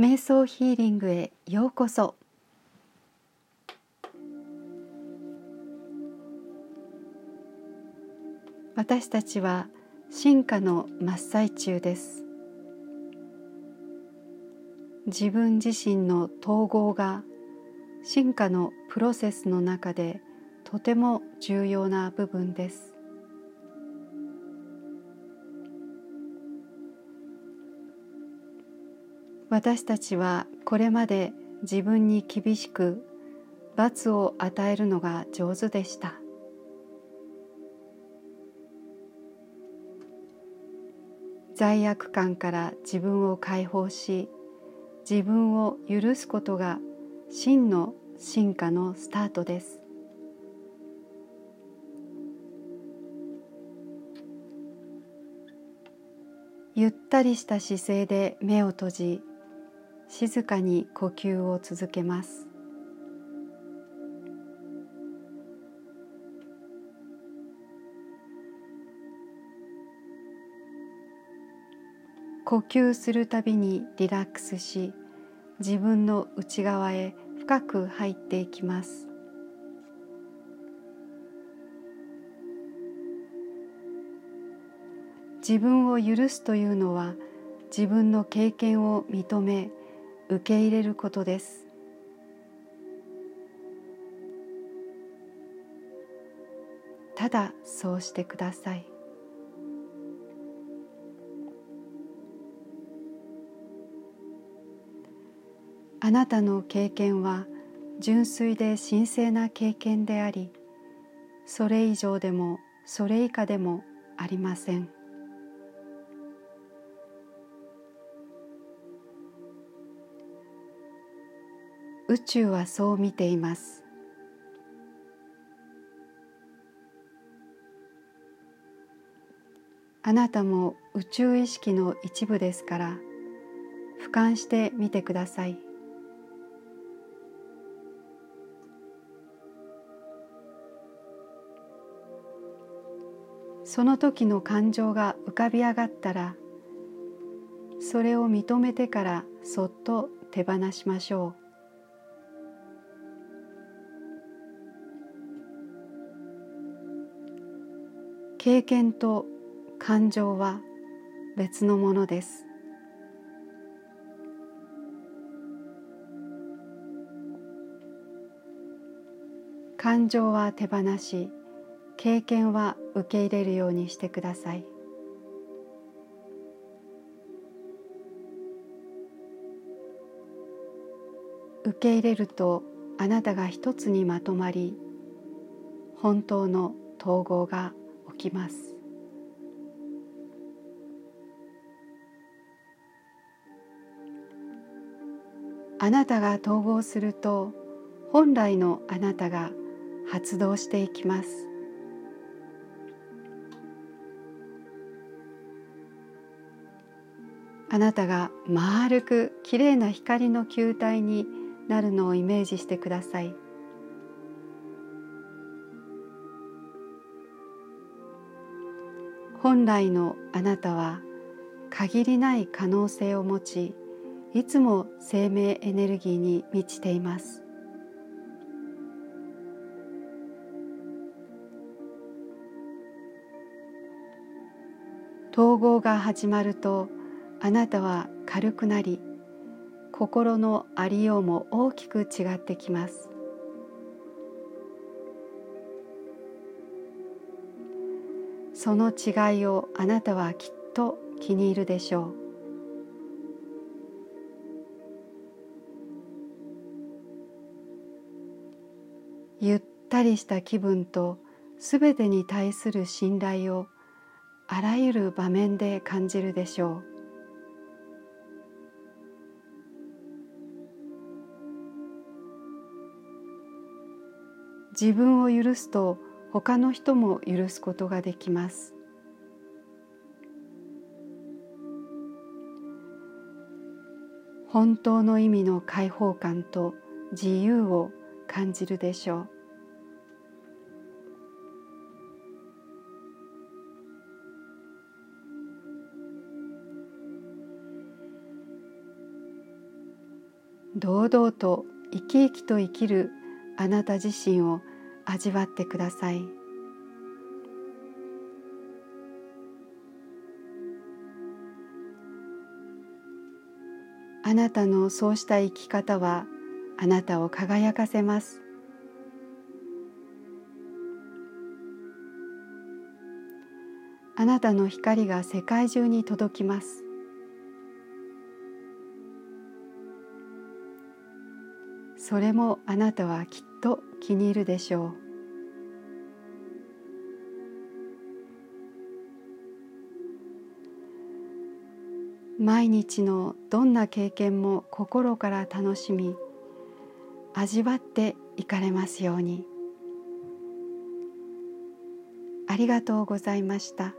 瞑想ヒーリングへようこそ。私たちは進化の真っ最中です。自分自身の統合が進化のプロセスの中でとても重要な部分です。私たちはこれまで自分に厳しく罰を与えるのが上手でした。罪悪感から自分を解放し自分を許すことが真の進化のスタートです。ゆったりした姿勢で目を閉じ静かに呼吸を続けます。呼吸するたびにリラックスし自分の内側へ深く入っていきます。自分を許すというのは自分の経験を認め受け入れることです。ただそうしてください。あなたの経験は純粋で神聖な経験でありそれ以上でもそれ以下でもありません。宇宙はそう見ています。あなたも宇宙意識の一部ですから俯瞰してみてください。その時の感情が浮かび上がったらそれを認めてからそっと手放しましょう。経験と感情は別のものです。感情は手放し経験は受け入れるようにしてください。受け入れるとあなたが一つにまとまり本当の統合がきますあなたが統合すると本来のあなたが発動していきますあなたが丸くきれいな光の球体になるのをイメージしてください。本来のあなたは限りない可能性を持ちいつも生命エネルギーに満ちています。統合が始まるとあなたは軽くなり心のありようも大きく違ってきます。その違いをあなたはきっと気に入るでしょう。ゆったりした気分とすべてに対する信頼をあらゆる場面で感じるでしょう。自分を許すと他の人も許すことができます。本当の意味の解放感と自由を感じるでしょう。堂々と生き生きと生きるあなた自身を味わってください。あなたのそうした生き方はあなたを輝かせます。あなたの光が世界中に届きます。それもあなたはきっと気に入るでしょう毎日のどんな経験も心から楽しみ味わっていかれますようにありがとうございました。